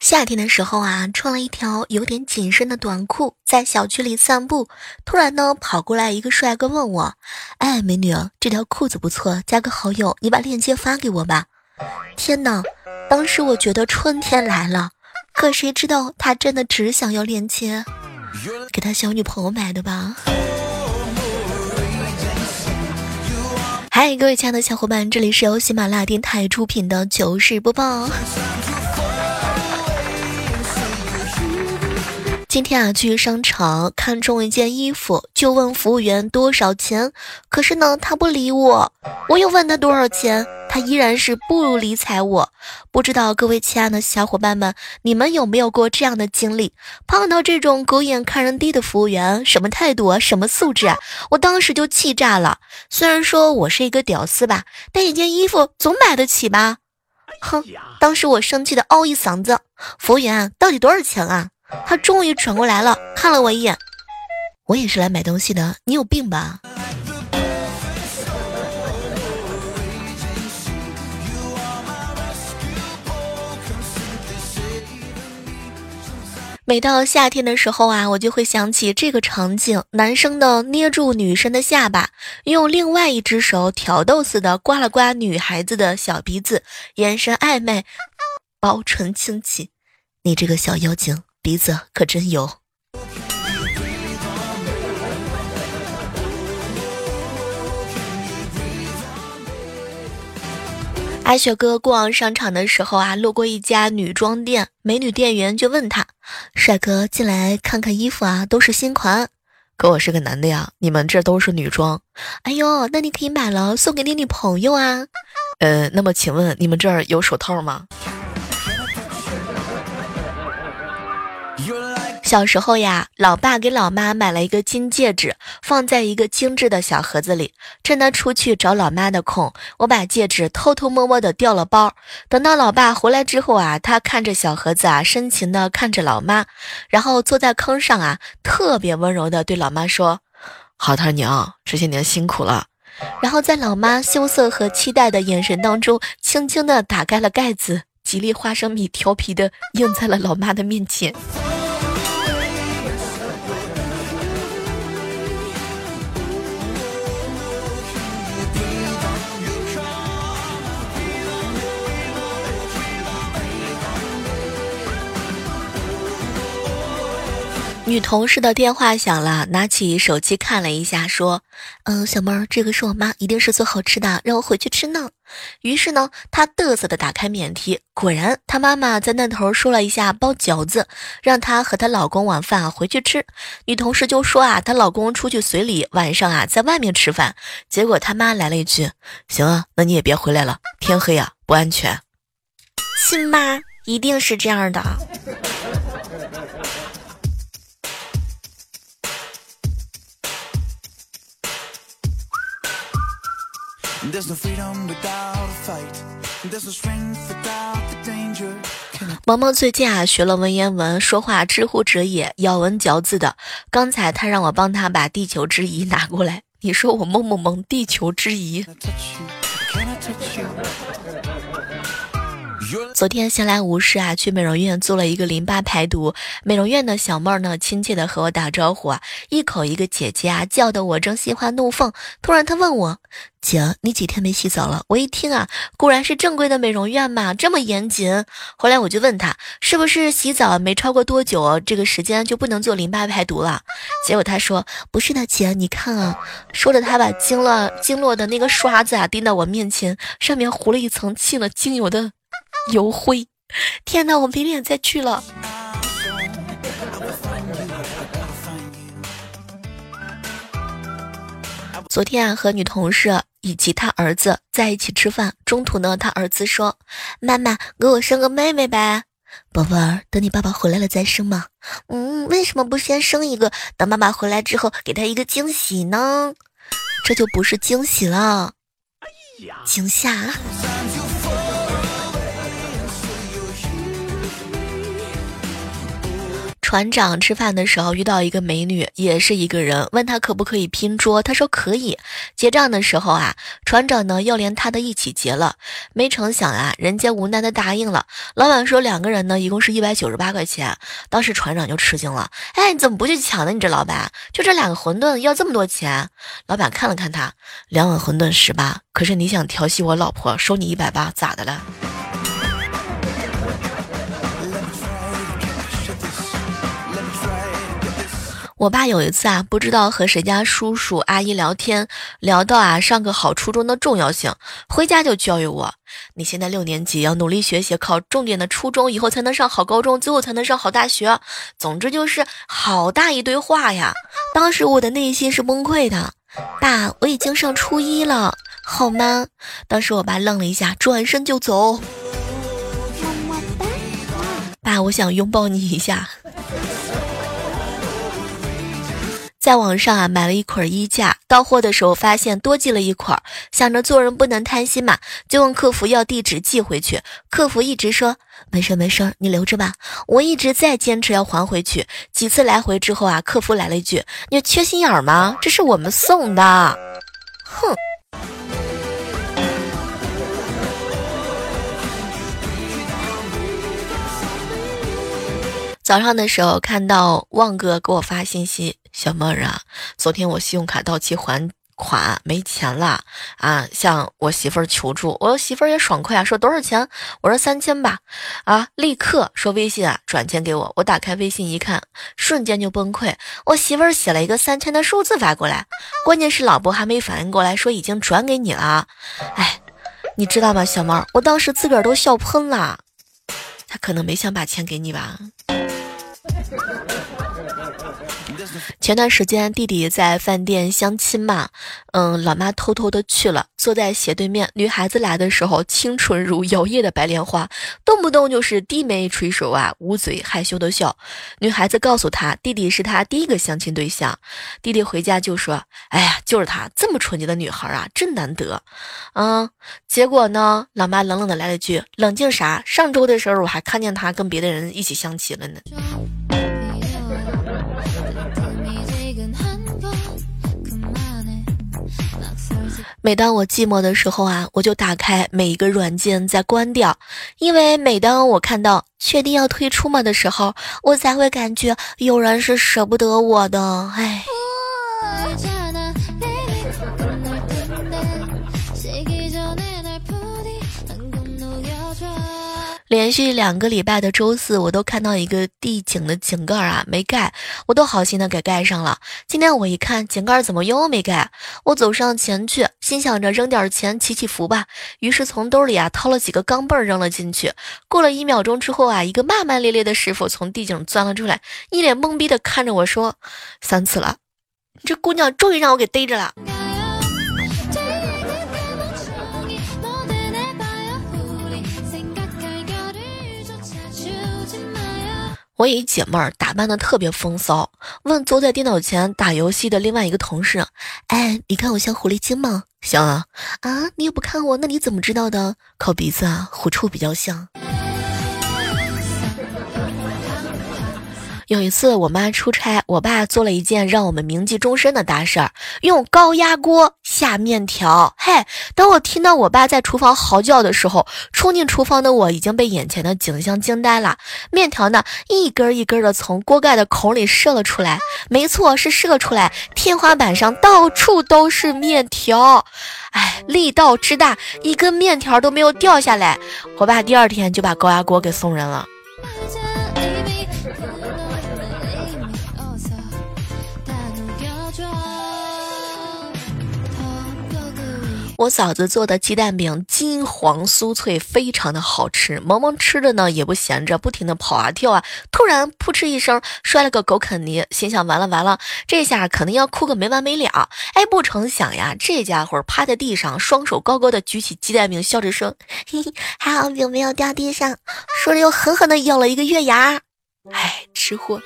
夏天的时候啊，穿了一条有点紧身的短裤，在小区里散步。突然呢，跑过来一个帅哥问我：“哎，美女，这条裤子不错，加个好友，你把链接发给我吧。”天哪！当时我觉得春天来了，可谁知道他真的只想要链接，给他小女朋友买的吧？嗨，各位亲爱的小伙伴，这里是由喜马拉雅电台出品的糗事播报。今天啊，去商场看中一件衣服，就问服务员多少钱。可是呢，他不理我。我又问他多少钱，他依然是不理睬我。不知道各位亲爱的小伙伴们，你们有没有过这样的经历？碰到这种狗眼看人低的服务员，什么态度啊，什么素质啊？我当时就气炸了。虽然说我是一个屌丝吧，但一件衣服总买得起吧？哼！当时我生气的嗷一嗓子：“服务员，到底多少钱啊？”他终于转过来了，看了我一眼。我也是来买东西的，你有病吧？每到夏天的时候啊，我就会想起这个场景：男生的捏住女生的下巴，用另外一只手挑逗似的刮了刮女孩子的小鼻子，眼神暧昧，薄唇轻启。你这个小妖精！鼻子可真油。阿雪哥逛商场的时候啊，路过一家女装店，美女店员就问他：“帅哥，进来看看衣服啊，都是新款。”可我是个男的呀，你们这都是女装。哎呦，那你可以买了送给你女朋友啊。呃，那么请问你们这儿有手套吗？小时候呀，老爸给老妈买了一个金戒指，放在一个精致的小盒子里。趁他出去找老妈的空，我把戒指偷偷摸摸的掉了包。等到老爸回来之后啊，他看着小盒子啊，深情的看着老妈，然后坐在坑上啊，特别温柔的对老妈说：“好他娘，这些年辛苦了。”然后在老妈羞涩和期待的眼神当中，轻轻的打开了盖子，吉利花生米调皮的映在了老妈的面前。女同事的电话响了，拿起手机看了一下，说：“嗯，小妹儿，这个是我妈，一定是做好吃的，让我回去吃呢。”于是呢，她嘚瑟的打开免提，果然她妈妈在那头说了一下包饺子，让她和她老公晚饭回去吃。女同事就说啊，她老公出去随礼，晚上啊在外面吃饭。结果他妈来了一句：“行啊，那你也别回来了，天黑啊不安全。”亲妈一定是这样的。毛毛最近啊学了文言文，说话知乎者也，咬文嚼字的。刚才他让我帮他把地球之仪拿过来，你说我萌萌萌，地球之谊。昨天闲来无事啊，去美容院做了一个淋巴排毒。美容院的小妹儿呢，亲切的和我打招呼啊，一口一个姐姐啊，叫的我正心花怒放。突然她问我：“姐，你几天没洗澡了？”我一听啊，果然是正规的美容院嘛，这么严谨。后来我就问她，是不是洗澡没超过多久，这个时间就不能做淋巴排毒了？结果她说：“不是的，姐，你看啊。”说着，她把经络经络的那个刷子啊递到我面前，上面糊了一层浸了精油的。油灰，天哪，我没脸再去了。昨天啊，和女同事以及他儿子在一起吃饭，中途呢，他儿子说：“妈妈，给我生个妹妹呗。”宝贝儿，等你爸爸回来了再生嘛。嗯，为什么不先生一个，等爸爸回来之后给他一个惊喜呢？这就不是惊喜了，哎惊吓。船长吃饭的时候遇到一个美女，也是一个人，问他可不可以拼桌，他说可以。结账的时候啊，船长呢要连他的一起结了，没成想啊，人家无奈的答应了。老板说两个人呢一共是一百九十八块钱，当时船长就吃惊了，哎，你怎么不去抢呢？你这老板就这两个馄饨要这么多钱？老板看了看他，两碗馄饨十八，可是你想调戏我老婆，收你一百八，咋的了？我爸有一次啊，不知道和谁家叔叔阿姨聊天，聊到啊上个好初中的重要性，回家就教育我：你现在六年级要努力学习，考重点的初中，以后才能上好高中，最后才能上好大学。总之就是好大一堆话呀。当时我的内心是崩溃的，爸，我已经上初一了，好吗？当时我爸愣了一下，转身就走。爸，我想拥抱你一下。在网上啊买了一捆衣架，到货的时候发现多寄了一捆，想着做人不能贪心嘛，就问客服要地址寄回去。客服一直说没事没事，你留着吧。我一直在坚持要还回去，几次来回之后啊，客服来了一句：“你缺心眼吗？这是我们送的。”哼。早上的时候看到旺哥给我发信息。小妹儿啊，昨天我信用卡到期还款没钱了啊，向我媳妇儿求助。我媳妇儿也爽快啊，说多少钱？我说三千吧。啊，立刻说微信啊转钱给我。我打开微信一看，瞬间就崩溃。我媳妇儿写了一个三千的数字发过来，关键是老婆还没反应过来，说已经转给你了。哎，你知道吗，小妹儿？我当时自个儿都笑喷了。他可能没想把钱给你吧。前段时间弟弟在饭店相亲嘛，嗯，老妈偷偷的去了，坐在斜对面。女孩子来的时候，清纯如摇曳的白莲花，动不动就是低眉垂首啊，捂嘴害羞的笑。女孩子告诉他，弟弟是他第一个相亲对象。弟弟回家就说：“哎呀，就是她，这么纯洁的女孩啊，真难得。”嗯，结果呢，老妈冷冷的来了句：“冷静啥？上周的时候我还看见她跟别的人一起相亲了呢。”每当我寂寞的时候啊，我就打开每一个软件再关掉，因为每当我看到确定要退出嘛的时候，我才会感觉有人是舍不得我的，唉。连续两个礼拜的周四，我都看到一个地井的井盖啊没盖，我都好心的给盖上了。今天我一看井盖怎么又没盖，我走上前去，心想着扔点钱祈祈福吧。于是从兜里啊掏了几个钢镚扔了进去。过了一秒钟之后啊，一个骂骂咧咧的师傅从地井钻了出来，一脸懵逼的看着我说：“三次了，这姑娘终于让我给逮着了。”我一姐妹儿打扮的特别风骚，问坐在电脑前打游戏的另外一个同事：“哎，你看我像狐狸精吗？”“像啊。”“啊，你又不看我，那你怎么知道的？”“靠鼻子啊，狐臭比较像。”有一次，我妈出差，我爸做了一件让我们铭记终身的大事儿，用高压锅下面条。嘿，当我听到我爸在厨房嚎叫的时候，冲进厨房的我已经被眼前的景象惊呆了。面条呢，一根一根的从锅盖的孔里射了出来，没错，是射出来，天花板上到处都是面条。哎，力道之大，一根面条都没有掉下来。我爸第二天就把高压锅给送人了。我嫂子做的鸡蛋饼金黄酥脆，非常的好吃。萌萌吃着呢也不闲着，不停的跑啊跳啊，突然扑哧一声摔了个狗啃泥，心想完了完了，这下肯定要哭个没完没了。哎，不成想呀，这家伙趴在地上，双手高高的举起鸡蛋饼，笑着说：“嘿嘿，还好饼没有掉地上。”说着又狠狠的咬了一个月牙。哎，吃货。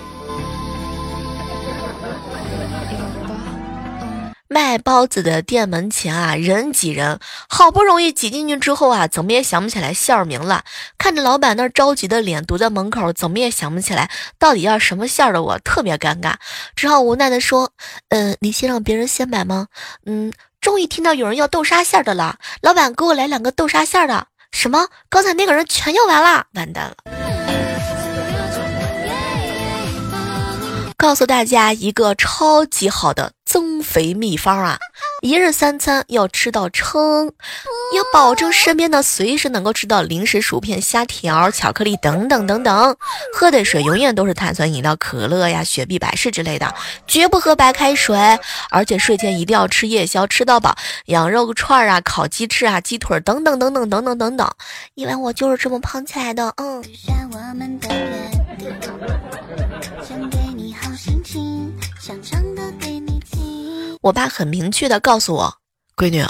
卖包子的店门前啊，人挤人，好不容易挤进去之后啊，怎么也想不起来馅儿名了。看着老板那着急的脸，堵在门口，怎么也想不起来到底要什么馅儿的，我特别尴尬，只好无奈的说：“嗯，你先让别人先买吗？”嗯，终于听到有人要豆沙馅的了，老板给我来两个豆沙馅的。什么？刚才那个人全要完了，完蛋了。告诉大家一个超级好的增肥秘方啊！一日三餐要吃到撑，要保证身边的随时能够吃到零食、薯片、虾条、巧克力等等等等。喝的水永远都是碳酸饮料、可乐呀、雪碧、百事之类的，绝不喝白开水。而且睡前一定要吃夜宵，吃到饱，羊肉串啊、烤鸡翅啊、鸡腿等等等等等等等等。因为我就是这么胖起来的，嗯。我爸很明确的告诉我，闺女，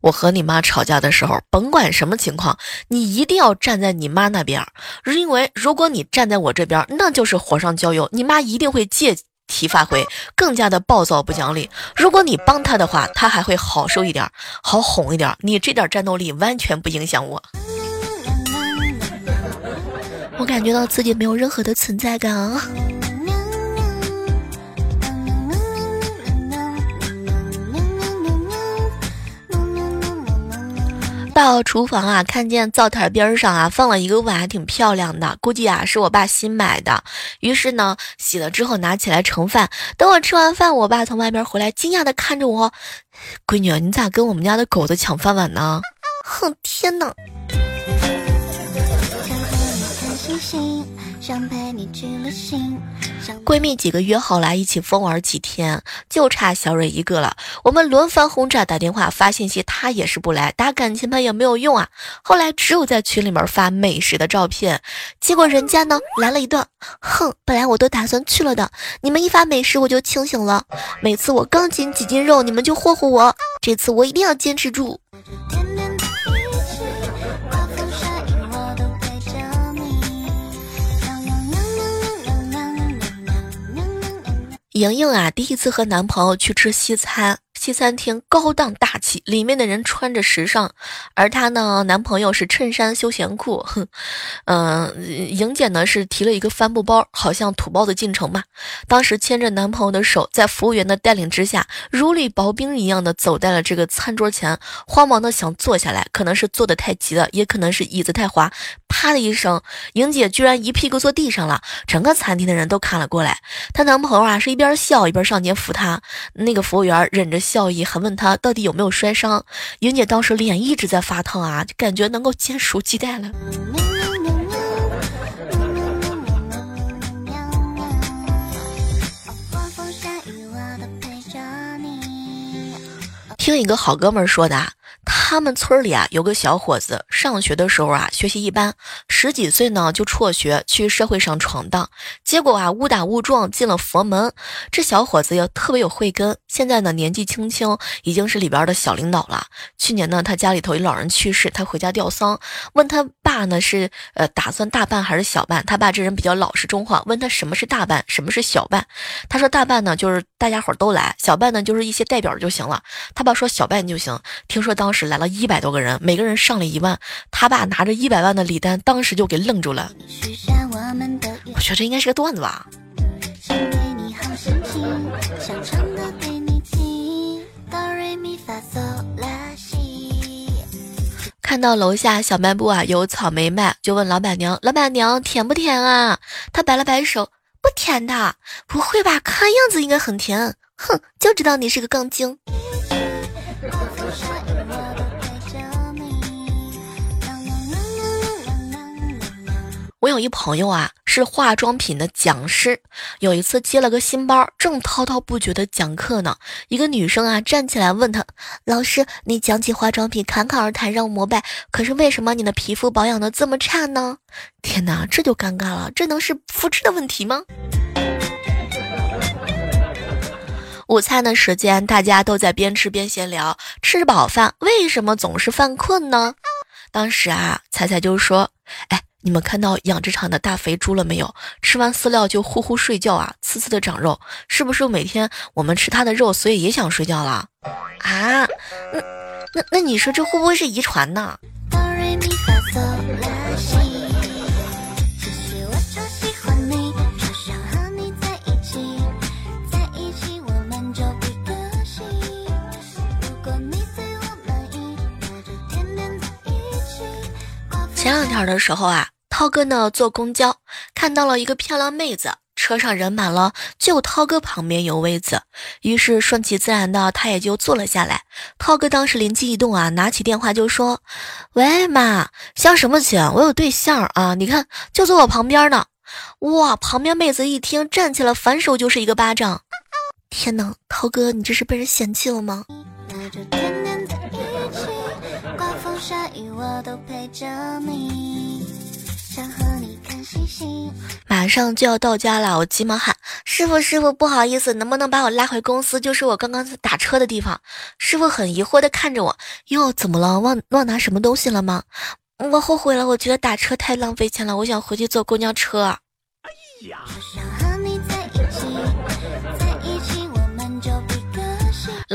我和你妈吵架的时候，甭管什么情况，你一定要站在你妈那边，因为如果你站在我这边，那就是火上浇油，你妈一定会借题发挥，更加的暴躁不讲理。如果你帮她的话，她还会好受一点，好哄一点。你这点战斗力完全不影响我，我感觉到自己没有任何的存在感啊。到厨房啊，看见灶台边上啊放了一个碗，还挺漂亮的，估计啊是我爸新买的。于是呢，洗了之后拿起来盛饭。等我吃完饭，我爸从外边回来，惊讶的看着我：“闺女，你咋跟我们家的狗子抢饭碗呢？”哼，天哪！闺蜜几个约好来一起疯玩几天，就差小蕊一个了。我们轮番轰炸，打电话发信息，她也是不来。打感情牌也没有用啊。后来只有在群里面发美食的照片，结果人家呢来了一段：哼，本来我都打算去了的，你们一发美食我就清醒了。每次我刚减几斤肉，你们就霍霍我，这次我一定要坚持住。莹莹啊，第一次和男朋友去吃西餐。西餐厅高档大气，里面的人穿着时尚，而她呢，男朋友是衬衫休闲裤。哼，嗯，莹姐呢是提了一个帆布包，好像土包子进城嘛。当时牵着男朋友的手，在服务员的带领之下，如履薄冰一样的走在了这个餐桌前，慌忙的想坐下来，可能是坐的太急了，也可能是椅子太滑，啪的一声，莹姐居然一屁股坐地上了。整个餐厅的人都看了过来，她男朋友啊是一边笑一边上前扶她，那个服务员忍着笑。笑意还问他到底有没有摔伤，莹姐当时脸一直在发烫啊，就感觉能够煎熟鸡蛋了。听一个好哥们说的。他们村里啊有个小伙子，上学的时候啊学习一般，十几岁呢就辍学去社会上闯荡，结果啊误打误撞进了佛门。这小伙子也特别有慧根，现在呢年纪轻轻已经是里边的小领导了。去年呢他家里头一老人去世，他回家吊丧，问他爸呢是呃打算大办还是小办？他爸这人比较老实中话，问他什么是大办，什么是小办？他说大办呢就是大家伙都来，小办呢就是一些代表就行了。他爸说小办就行。听说当时。来了一百多个人，每个人上了一万。他爸拿着一百万的礼单，当时就给愣住了。我觉得这应该是个段子吧。看到楼下小卖部啊有草莓卖，就问老板娘：“老板娘甜不甜啊？”他摆了摆手：“不甜的。”不会吧？看样子应该很甜。哼，就知道你是个杠精。我有一朋友啊，是化妆品的讲师。有一次接了个新班，正滔滔不绝的讲课呢，一个女生啊站起来问他：“老师，你讲起化妆品侃侃而谈，让我膜拜。可是为什么你的皮肤保养的这么差呢？”天哪，这就尴尬了，这能是肤质的问题吗？午餐的时间，大家都在边吃边闲聊。吃饱饭，为什么总是犯困呢？当时啊，彩彩就说：“哎。”你们看到养殖场的大肥猪了没有？吃完饲料就呼呼睡觉啊，呲呲的长肉，是不是每天我们吃它的肉，所以也想睡觉了？啊，那那那你说这会不会是遗传呢？前两天的时候啊，涛哥呢坐公交，看到了一个漂亮妹子，车上人满了，就涛哥旁边有位子，于是顺其自然的他也就坐了下来。涛哥当时灵机一动啊，拿起电话就说：“喂妈，相什么亲？我有对象啊，你看就坐我旁边呢。”哇，旁边妹子一听，站起来反手就是一个巴掌。天哪，涛哥你这是被人嫌弃了吗？刮风下雨，我都陪着你马上就要到家了，我急忙喊师傅：“师傅，不好意思，能不能把我拉回公司？就是我刚刚打车的地方。”师傅很疑惑的看着我：“哟，怎么了？忘忘拿什么东西了吗？”我后悔了，我觉得打车太浪费钱了，我想回去坐公交车。哎呀！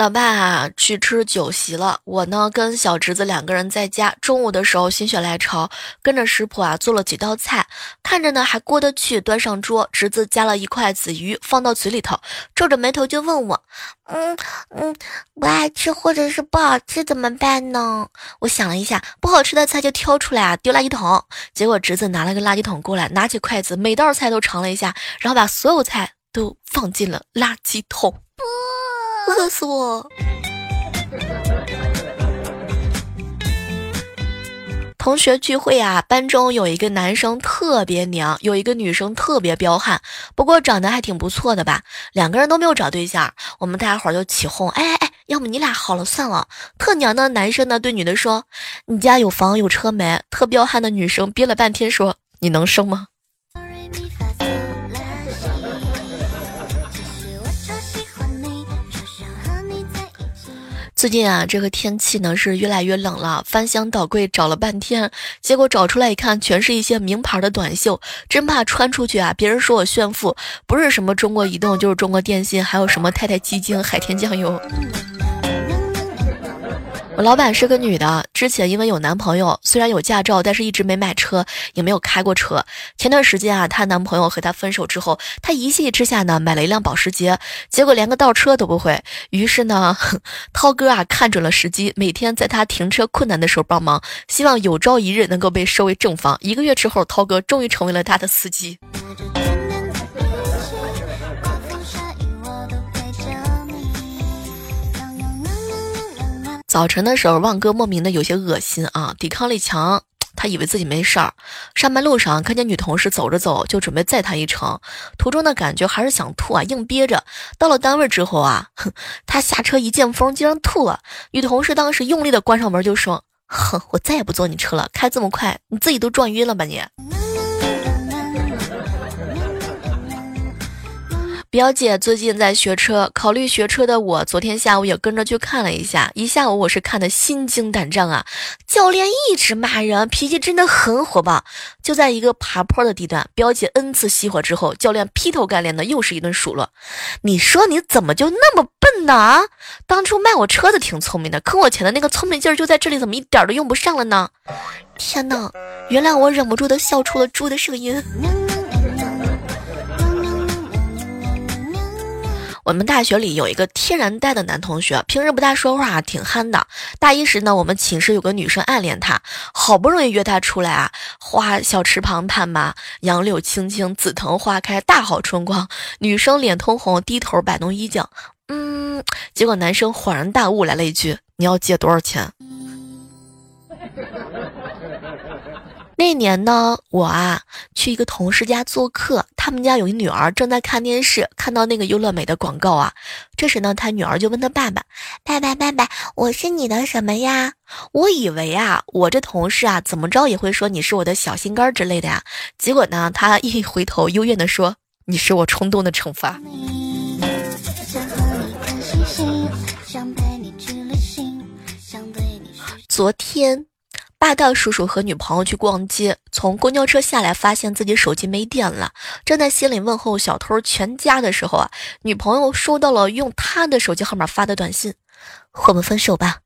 老爸啊，去吃酒席了。我呢，跟小侄子两个人在家。中午的时候心血来潮，跟着食谱啊做了几道菜，看着呢还过得去。端上桌，侄子夹了一筷子鱼放到嘴里头，皱着眉头就问我：“嗯嗯，不爱吃或者是不好吃怎么办呢？”我想了一下，不好吃的菜就挑出来啊丢垃圾桶。结果侄子拿了个垃圾桶过来，拿起筷子每道菜都尝了一下，然后把所有菜都放进了垃圾桶。饿死我！同学聚会啊，班中有一个男生特别娘，有一个女生特别彪悍，不过长得还挺不错的吧。两个人都没有找对象，我们大家伙就起哄，哎哎哎，要么你俩好了算了。特娘的男生呢对女的说：“你家有房有车没？”特彪悍的女生憋了半天说：“你能生吗？”最近啊，这个天气呢是越来越冷了，翻箱倒柜找了半天，结果找出来一看，全是一些名牌的短袖，真怕穿出去啊，别人说我炫富，不是什么中国移动，就是中国电信，还有什么太太基金、海天酱油。老板是个女的，之前因为有男朋友，虽然有驾照，但是一直没买车，也没有开过车。前段时间啊，她男朋友和她分手之后，她一气之下呢，买了一辆保时捷，结果连个倒车都不会。于是呢，涛哥啊，看准了时机，每天在她停车困难的时候帮忙，希望有朝一日能够被收为正房。一个月之后，涛哥终于成为了她的司机。早晨的时候，旺哥莫名的有些恶心啊，抵抗力强，他以为自己没事儿。上班路上看见女同事走着走，就准备载她一程，途中的感觉还是想吐啊，硬憋着。到了单位之后啊，哼，他下车一见风，竟然吐了。女同事当时用力的关上门，就说：“哼，我再也不坐你车了，开这么快，你自己都撞晕了吧你。”表姐最近在学车，考虑学车的我，昨天下午也跟着去看了一下。一下午我是看的心惊胆战啊！教练一直骂人，脾气真的很火爆。就在一个爬坡的地段，表姐 N 次熄火之后，教练劈头盖脸的又是一顿数落。你说你怎么就那么笨呢？啊，当初卖我车子挺聪明的，坑我钱的那个聪明劲儿就在这里，怎么一点都用不上了呢？天哪！原谅我忍不住的笑出了猪的声音。我们大学里有一个天然呆的男同学，平时不大说话，挺憨的。大一时呢，我们寝室有个女生暗恋他，好不容易约他出来啊，花小池旁探吧，杨柳青青，紫藤花开，大好春光。女生脸通红，低头摆弄衣角，嗯，结果男生恍然大悟，来了一句：“你要借多少钱？” 那年呢，我啊去一个同事家做客，他们家有一女儿正在看电视，看到那个优乐美的广告啊。这时呢，他女儿就问他爸爸：“爸爸，爸爸，我是你的什么呀？”我以为啊，我这同事啊，怎么着也会说你是我的小心肝之类的呀。结果呢，他一回头，幽怨的说：“你是我冲动的惩罚。”昨天。霸道叔叔和女朋友去逛街，从公交车下来，发现自己手机没电了，正在心里问候小偷全家的时候啊，女朋友收到了用他的手机号码发的短信：“我们分手吧。”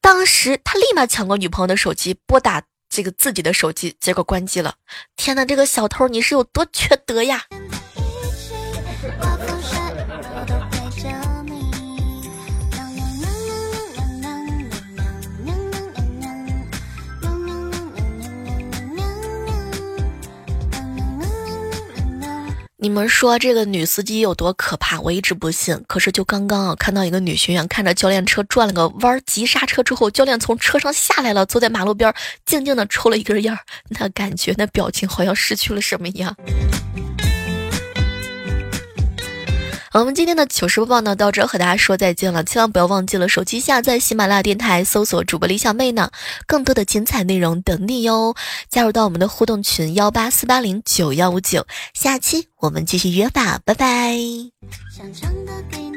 当时他立马抢过女朋友的手机，拨打这个自己的手机，结果关机了。天哪，这个小偷你是有多缺德呀！你们说这个女司机有多可怕？我一直不信。可是就刚刚啊，看到一个女学员看着教练车转了个弯，急刹车之后，教练从车上下来了，坐在马路边，静静的抽了一根烟，那感觉，那表情好像失去了什么一样。我们今天的糗事播报呢，到这和大家说再见了。千万不要忘记了，手机下载喜马拉雅电台，搜索主播李小妹呢，更多的精彩内容等你哟。加入到我们的互动群幺八四八零九幺五九，下期我们继续约吧，拜拜。想唱的给你